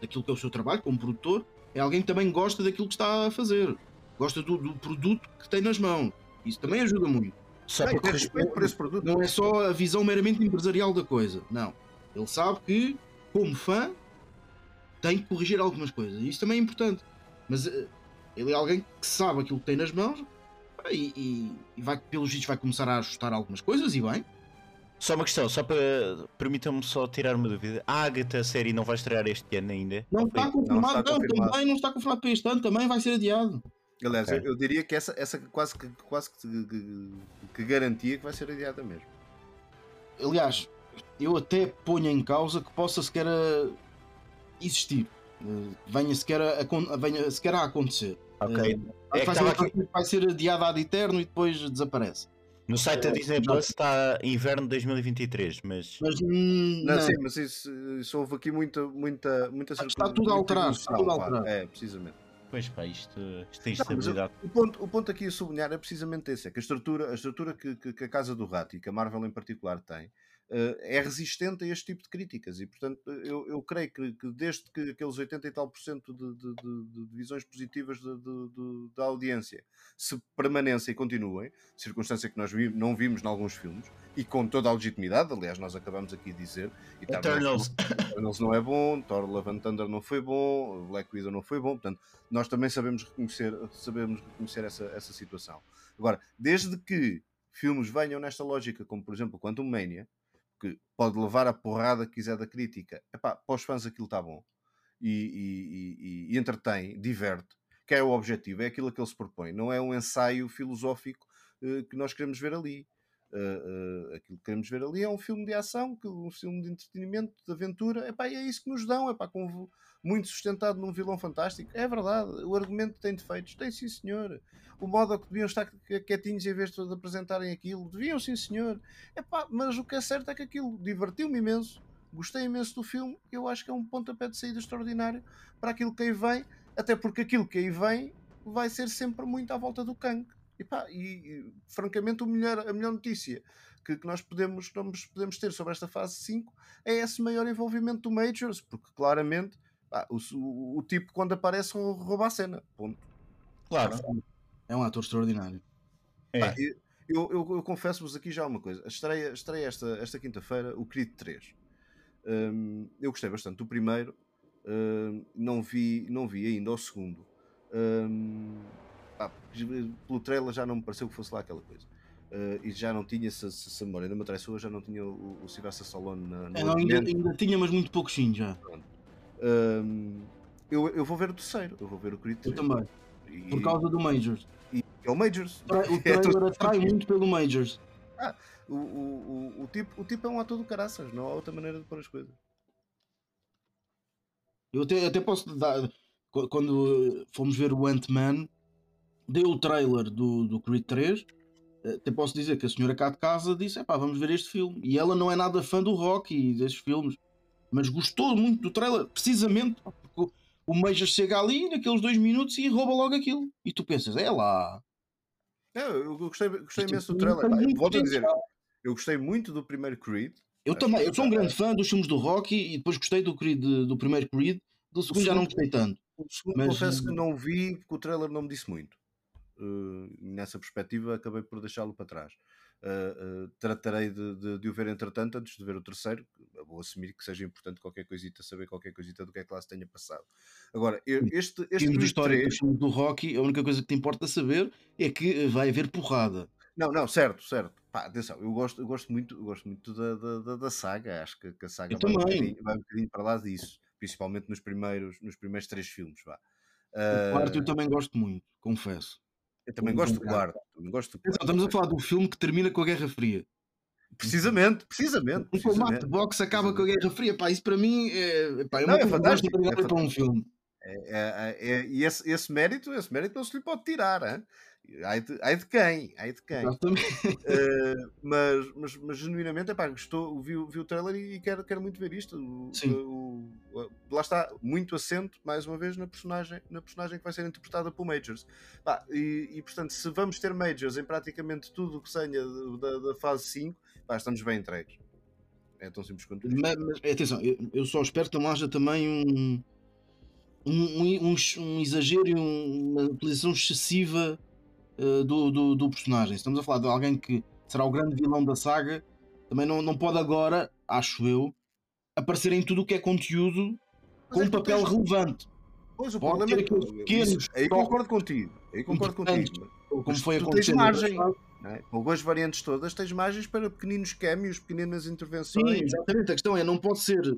daquilo que é o seu trabalho como produtor. É alguém que também gosta daquilo que está a fazer. Gosta do, do produto que tem nas mãos. Isso também ajuda muito. Só Bem, porque respeito por esse produto. Não é só a visão meramente empresarial da coisa. Não. Ele sabe que, como fã, tem que corrigir algumas coisas. Isso também é importante. Mas uh, ele é alguém que sabe aquilo que tem nas mãos e, e, e vai, pelos vídeos vai começar a ajustar algumas coisas e bem. Só uma questão, só para. Permitam-me só tirar uma dúvida. A Agatha série não vai estrear este ano ainda? Não está confirmado, não, está confirmado. também não está confirmado para este ano, também vai ser adiado. Aliás, okay. eu, eu, diria que essa, essa quase, que, quase que, que, que, garantia que vai ser adiada mesmo. Aliás, eu até ponho em causa que possa sequer uh, existir. Uh, venha, sequer a, venha sequer a acontecer. Ok. Uh, é vai, ser, aqui... vai ser adiada ad eterno e depois desaparece. No site da Disney Plus está inverno de 2023, mas. mas hum, não, não, sim, mas isso, isso houve aqui muita, muita, muita Está tudo a alterar. Está tudo a alterar. É, precisamente. Pois pá, isto, isto tem estabilidade. o, ponto, o ponto aqui a sublinhar é precisamente esse: é que a estrutura, a estrutura que, que, que a Casa do Rato e que a Marvel em particular tem é resistente a este tipo de críticas. E portanto, eu, eu creio que, que, desde que aqueles 80 e tal por cento de, de, de, de visões positivas da audiência se permanecem e continuem, circunstância que nós vi, não vimos em alguns filmes, e com toda a legitimidade, aliás, nós acabamos aqui de dizer. Eternals. Eternals não é bom, Thor Love and Thunder não foi bom, Black Widow não foi bom, portanto, nós também sabemos reconhecer, sabemos reconhecer essa, essa situação. Agora, desde que filmes venham nesta lógica, como por exemplo Quantum Mania, que pode levar a porrada que quiser da crítica. Epá, para os fãs aquilo está bom. E, e, e, e entretém, diverte, que é o objetivo, é aquilo que ele se propõe. Não é um ensaio filosófico uh, que nós queremos ver ali. Uh, uh, aquilo que queremos ver ali é um filme de ação, um filme de entretenimento, de aventura. Epá, é isso que nos dão, epá, com, muito sustentado num vilão fantástico. É verdade, o argumento tem defeitos. Tem sim, senhor. O modo a que deviam estar quietinhos em vez de apresentarem aquilo. Deviam sim, senhor. Epá, mas o que é certo é que aquilo divertiu-me imenso. Gostei imenso do filme. Eu acho que é um pontapé de saída extraordinário para aquilo que aí vem. Até porque aquilo que aí vem vai ser sempre muito à volta do Kang. E, pá, e, francamente o melhor, a melhor notícia que, que nós podemos, podemos ter sobre esta fase 5 é esse maior envolvimento do Majors, porque claramente pá, o, o, o, tipo quando aparece rouba a cena. Ponto. Claro. É um ator extraordinário. É. Pá, eu, eu, eu, eu confesso-vos aqui já uma coisa. Estreia, estreia esta, esta quinta-feira o Creed 3. Um, eu gostei bastante do primeiro. Um, não, vi, não vi ainda o segundo. Um, pá, pelo trailer já não me pareceu que fosse lá aquela coisa. Uh, e já não tinha, se, se, se a memória não me traiçoa, já não tinha o, o Sylvester Stallone na, é, não, ainda, ainda, tinha, mas muito pouco sim já. Um, eu, eu vou ver o terceiro, eu vou ver o Creed 3. Eu também. E, Por causa do Majors. E, é o Majors. O é trailer atrai muito pelo Majors. Ah, o, o, o, o, tipo, o tipo é um ator do caraças, não há outra maneira de pôr as coisas. Eu até, até posso dar. Quando fomos ver o Ant-Man, deu o trailer do, do Creed 3. Até posso dizer que a senhora cá de casa disse: pá, vamos ver este filme. E ela não é nada fã do rock e desses filmes, mas gostou muito do trailer, precisamente porque o Major chega ali naqueles dois minutos e rouba logo aquilo. E tu pensas: é lá. É, eu gostei, gostei imenso do trailer. Volto a dizer, eu gostei muito do primeiro Creed. Eu também, eu sou um grande fã dos filmes do Rocky e depois gostei do, Creed, do primeiro Creed, do segundo, já não gostei tanto. O segundo mas... confesso que não vi porque o trailer não me disse muito. Uh, nessa perspectiva acabei por deixá-lo para trás. Uh, uh, tratarei de, de, de, o ver entretanto antes de ver o terceiro. Vou assumir que seja importante qualquer coisita, saber qualquer coisita do que é que lá se tenha passado. Agora, este. este de história 3... do Rocky, a única coisa que te importa saber é que vai haver porrada. Não, não, certo, certo. Pá, atenção, eu gosto, eu gosto muito, eu gosto muito da, da, da saga. Acho que, que a saga vai um, vai um, bocadinho, para lá disso, principalmente nos primeiros, nos primeiros três filmes. Vá. O quarto eu também gosto muito, confesso. Eu também gosto do quarto. Também gosto do. Estamos a falar do filme que termina com a Guerra Fria. Precisamente, precisamente. Um combate de boxe acaba com a Guerra Fria. Pá, isso para mim é, pá, é, não, é fantástico. É para um filme. É, é, é, e esse, esse, mérito, esse mérito não se lhe pode tirar. Hein? Ai de, ai de quem? Ai de quem? Uh, mas, mas, mas genuinamente, epá, gostou, vi, vi o trailer e quero, quero muito ver isto. O, o, o, lá está, muito assento, mais uma vez, na personagem, na personagem que vai ser interpretada por Majors. Pá, e, e, portanto, se vamos ter Majors em praticamente tudo o que senha da, da fase 5, pá, estamos bem entregues. É tão simples quanto isso. Mas, mas atenção, eu, eu, só espero que não haja também um, um, um, um exagero e uma utilização excessiva uh, do, do, do, personagem. Estamos a falar de alguém que será o grande vilão da saga, também não, não pode agora, acho eu, aparecer em tudo o que é conteúdo com um papel tens... relevante. Pois o pode problema é que pequenos. Aí concordo contigo. Aí concordo contigo. Como foi tu tens margem. É? Com as variantes todas, tens margens para pequeninos cameos, pequenas intervenções. Sim, exatamente. A questão é, não pode ser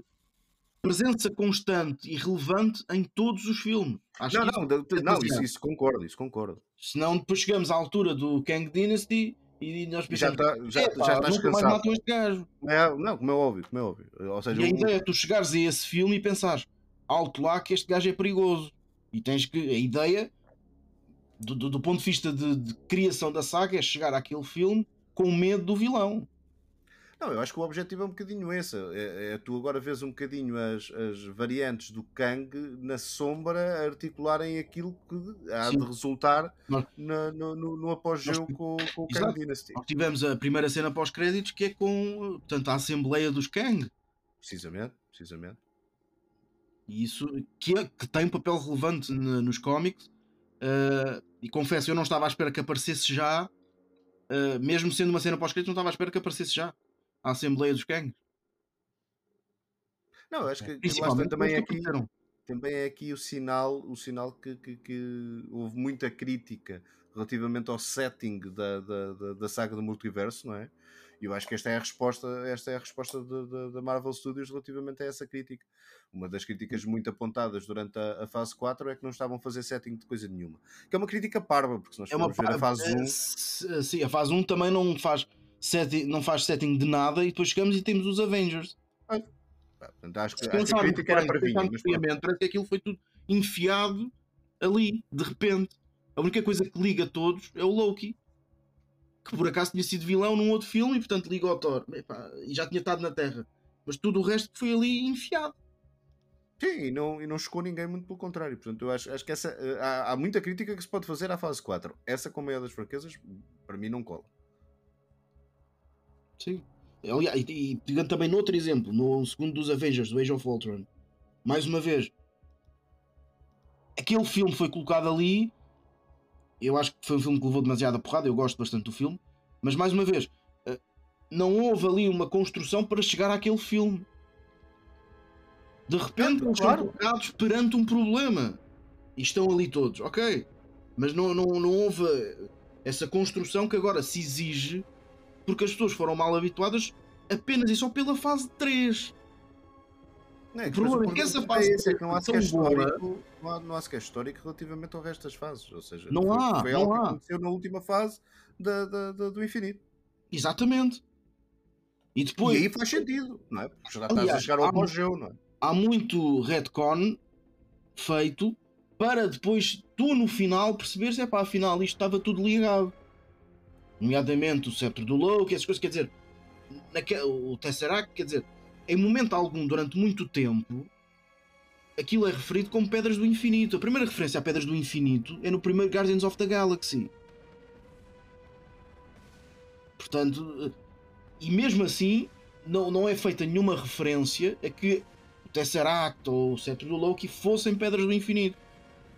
presença constante e relevante em todos os filmes. Acho não, não, isso, não, isso, isso, concordo, isso concordo. Senão depois chegamos à altura do Kang Dynasty e nós pensamos, já, tá, já, já estás nunca mais matam este gajo. É, não, como é óbvio, como é óbvio. Ou seja, e a ideia é tu chegares a esse filme e pensares, alto lá que este gajo é perigoso. E tens que, a ideia, do, do, do ponto de vista de, de criação da saga, é chegar àquele filme com medo do vilão. Não, eu acho que o objetivo é um bocadinho esse. É, é tu agora vês um bocadinho as, as variantes do Kang na sombra articularem aquilo que há Sim. de resultar nós, na, no, no, no apogeu nós, com, com, o Kang Dynasty. Nós tivemos a primeira cena pós-créditos que é com portanto, a Assembleia dos Kang. Precisamente, precisamente. E isso que, é, que tem um papel relevante nos cómics. Uh, e confesso, eu não estava à espera que aparecesse já. Uh, mesmo sendo uma cena pós-crédito, não estava à espera que aparecesse já a Assembleia dos Gangues. Não, acho que, está, também é aqui, também é aqui o sinal, o sinal que, que, que, houve muita crítica relativamente ao setting da, da, da, saga do multiverso, não é? E eu acho que esta é a resposta, esta é a resposta da Marvel Studios relativamente a essa crítica. Uma das críticas muito apontadas durante a, a, fase 4 é que não estavam a fazer setting de coisa nenhuma. Que é uma crítica parva, porque se nós é uma ver a fase 1. É, sim, a fase 1 também não faz, setting, não faz setting de nada e depois chegamos e temos os Avengers. Ah, portanto, acho que, acho que a crítica era para vinha, mas parece que aquilo foi tudo enfiado ali, de repente. A única coisa que liga todos é o Loki que por acaso tinha sido vilão num outro filme e portanto liga ao Thor Epá, e já tinha estado na Terra. Mas tudo o resto foi ali enfiado. Sim, e não, e não chocou ninguém, muito pelo contrário. Portanto, eu acho, acho que essa, eh, há, há, muita crítica que se pode fazer à fase 4. Essa, com a maior das fraquezas, para mim não cola. Sim. Aliás, e, e pegando também noutro exemplo, no segundo dos Avengers, do Age of Ultron, mais uma vez, aquele filme foi colocado ali eu acho que foi um filme que levou demasiada porrada, eu gosto bastante do filme, mas mais uma vez, eh, não houve ali uma construção para chegar àquele filme. De repente eles claro. estão colocados perante um problema e estão ali todos, ok, mas não, não, não houve essa construção que agora se exige porque as pessoas foram mal habituadas apenas e só pela fase 3. Não, é, que, o que essa fase é esse, é que não há sequer histórico, não há, não há sequer histórico relativamente ao resto das fases. Ou seja, não foi, há, foi não algo há. que aconteceu na última fase da, da, da, do infinito. Exatamente. E, depois, e aí faz sentido, não é? Porque já estás aliás, a chegar ao apogeu, não é? Há muito retcon feito para depois tu no final perceberes, é pá, afinal isto estava tudo ligado. Nomeadamente o sceptre do Loki, essas coisas, quer dizer, naquele, o Tesseract, quer dizer, em momento algum, durante muito tempo, aquilo é referido como Pedras do Infinito. A primeira referência a Pedras do Infinito é no primeiro Guardians of the Galaxy. Portanto, e mesmo assim, não, não é feita nenhuma referência a que o Tesseract ou o Cetro do Loki fossem Pedras do Infinito.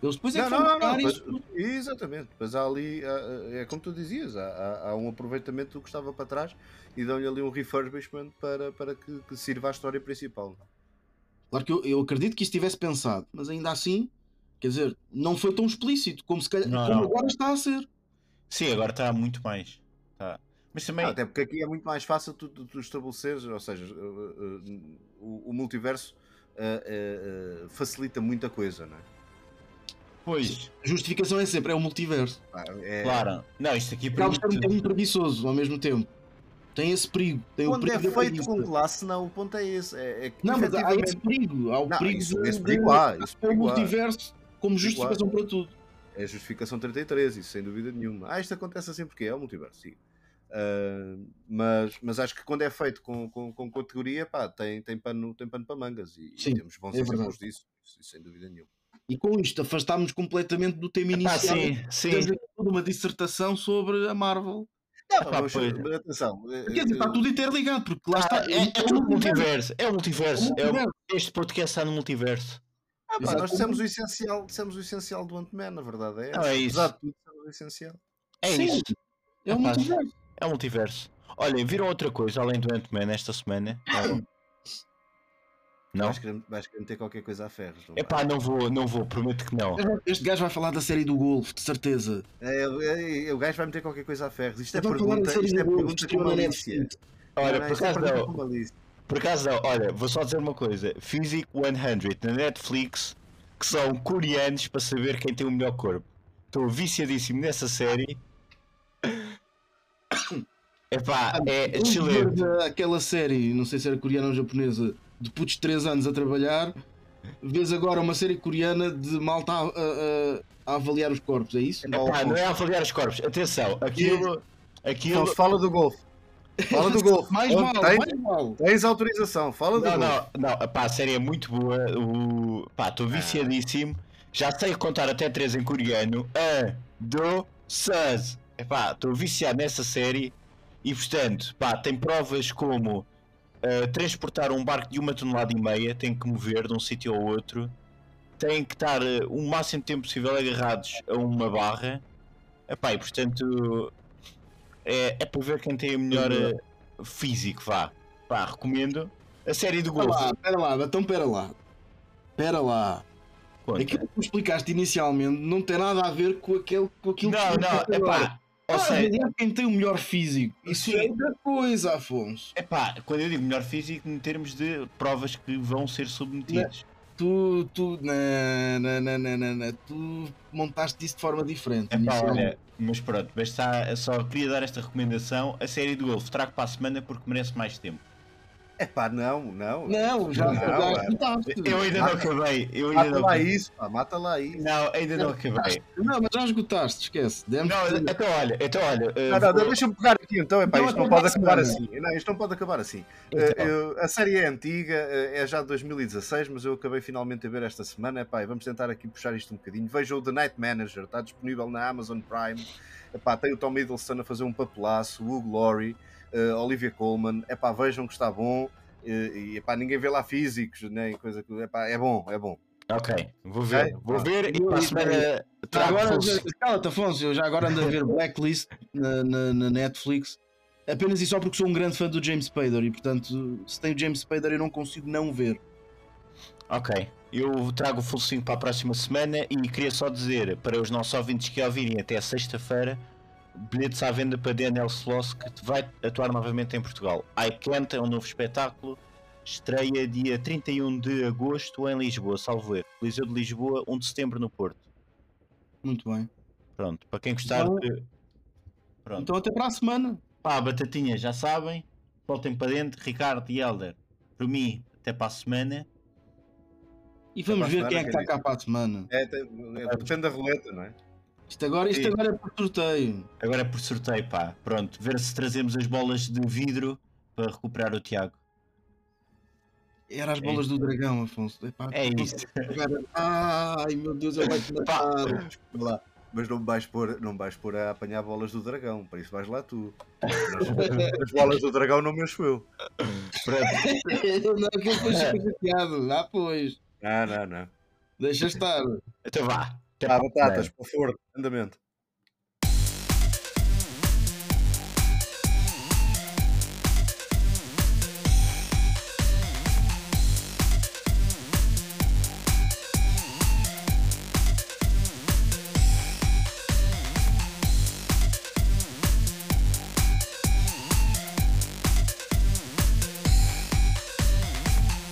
Eles depois é não, que não, não, não, isso. exatamente, mas há ali, é como tu dizias, há, há, um aproveitamento do que estava para trás e dão-lhe ali um refurbishment para, para que, que, sirva a história principal. Claro que eu, eu acredito que isso tivesse pensado, mas ainda assim, quer dizer, não foi tão explícito como, se calhar, não, como agora está a ser. Sim, agora está muito mais. Tá. Mas também... Ah, até porque aqui é muito mais fácil tu, tu, tu estabeleceres, ou seja, uh, uh, o, o, multiverso uh, facilita muita coisa, não é? Pois. A justificação é sempre, é o multiverso. Ah, é... Claro. Não, isto aqui permite... é um bocadinho preguiçoso ao mesmo tempo. Tem esse perigo. Tem Quando o perigo é feito com classe, não, o ponto é esse. É, é não, mas há esse perigo. Há o não, perigo isso, esse perigo há. Esse é o multiverso como justificação para tudo. É a justificação 33, isso sem dúvida nenhuma. Ah, isto acontece assim porque é o multiverso, sim. Uh, mas, mas acho que quando é feito com, com, com categoria, pá, tem, tem, pano, tem pano para mangas e, sim, e temos bons é exemplos disso, sem dúvida nenhuma. E com isto afastámos completamente do tema inicial. Ah, sim, sim. uma dissertação sobre a Marvel. Não, vamos, atenção. Quer dizer, está tudo interligado, porque lá ah, está. É, é, é, o multiverso, é o multiverso. É o, este podcast está no multiverso. Ah, pá, nós dissemos o essencial, dissemos o essencial do Ant-Man, na verdade. É, Não, é isso. Tudo, o essencial. É Sim, isso. É o multiverso. É o multiverso. Olhem, viram outra coisa além do Ant-Man esta semana? Não? Vais querer, vais querer meter qualquer coisa a ferros. É pá, não vou, não vou, prometo que não. Este gajo vai falar da série do Golf, de certeza. É, é, é, o gajo vai meter qualquer coisa a ferros. Isto é pergunta, isto é pergunta com malícia. Olha, por acaso não. Por acaso não, olha, vou só dizer uma coisa: Physic 100 na Netflix, que são coreanos para saber quem tem o melhor corpo. Estou viciadíssimo nessa série. Epá, é excelente. Aquela série, não sei se era coreana ou japonesa, de putos de 3 anos a trabalhar, vês agora uma série coreana de malta a, a, a avaliar os corpos, é isso? Epá, não é a avaliar os corpos, atenção, aquilo. aquilo... Então, fala do golfe. Fala do golfe. mais mal, tens, mais mal. Tens autorização, fala do não, golfe. Não, não, pá, a série é muito boa. O... Pá, estou ah. viciadíssimo. Já sei contar até 3 em coreano. A, do. Epá, estou viciado nessa série. E portanto, pá, tem provas como uh, transportar um barco de uma tonelada e meia, tem que mover de um sítio ao outro, tem que estar uh, o máximo de tempo possível agarrados a uma barra. Epá, e portanto é, é para ver quem tem o melhor uh, físico, vá. Pá, recomendo. A série do golfe. Espera lá, lá, então espera lá. Espera lá. Conta. Aquilo que tu explicaste inicialmente não tem nada a ver com, aquele, com aquilo Não, que não, disseste é pá. Ou seja, quem tem o melhor físico. Isso Sim. é outra coisa, Afonso. é pá, quando eu digo melhor físico, em termos de provas que vão ser submetidas. Tu, tu, não, não, não, não. tu montaste isso de forma diferente. É pá, olha, mas pronto, mas está, só queria dar esta recomendação. A série do Golfo trago para a semana porque merece mais tempo. É pá, não, não. Não, já, Não, já é. Eu ainda não Mata- acabei. Eu ainda Mata não lá acabei. isso, pá, mata lá isso. Não, ainda não acabei. Não, mas já esgotaste, esquece. Demos Não, então olha, então olha. eh, Não, não, vou- deixa-me pegar aqui então. Epá, Então isto não acaba pode acabar assim. Não, isto não pode acabar assim. Então. Eh, eu- a série é antiga, eh, é já de 2016, mas eu acabei finalmente a ver esta semana. Epá, e vamos tentar aqui puxar isto um bocadinho. Vejam o The Night Manager, está disponível na Amazon Prime. Epá, tem o Tom Hiddleston a fazer um papelaço, o Hugh Laurie, eh, Olivia Colman. Epá, vejam que está bom. Eh, e epá, ninguém vê lá físicos, nem coisa que. Epá, é bom, é bom. Ok, vou ver. Ok, Vou pá. ver e para a semana agora, cala-te, Afonso, eu já agora ando a ver Blacklist na, na, na Netflix. Apenas e só porque sou um grande fã do James Spader e, portanto, se tem o James Spader, eu não consigo não ver. Ok, eu trago o full 5 para a próxima semana e queria só dizer para os nossos ouvintes que ouvirem até sexta-feira, bilhetes à venda para Daniel Sloss que vai atuar novamente em Portugal. I Can't é um novo espetáculo, estreia dia 31 de agosto em Lisboa, salvo erro. Coliseu de Lisboa, 1 de setembro no Porto. Muito bem. Pronto, para quem gostar Então- de... Pronto. Então, até para a semana. Pá, batatinha, já sabem. Voltem para dentro, Ricardo e Helder. Por mim, até para a semana. E vamos ver quem é que está cá para a semana. É, tem- é, depende da roleta, não é? Isto agora, isto agora é por sorteio. Agora é por sorteio, pá. Pronto, ver se trazemos as bolas de vidro para recuperar o Tiago. Era as É bolas do dragão, Afonso. Epá, É isso. Ai meu Deus, ele vai te matar. Lá. Mas não me vais pôr, não me vais pôr a apanhar bolas do dragão, para isso vais lá tu. As bolas do dragão não me encho eu. Não, que eu depois fico chateado. Ah, pois. Não, não, não. Deixa estar. Então vá. Ah, a batatas, para o forno, andamento.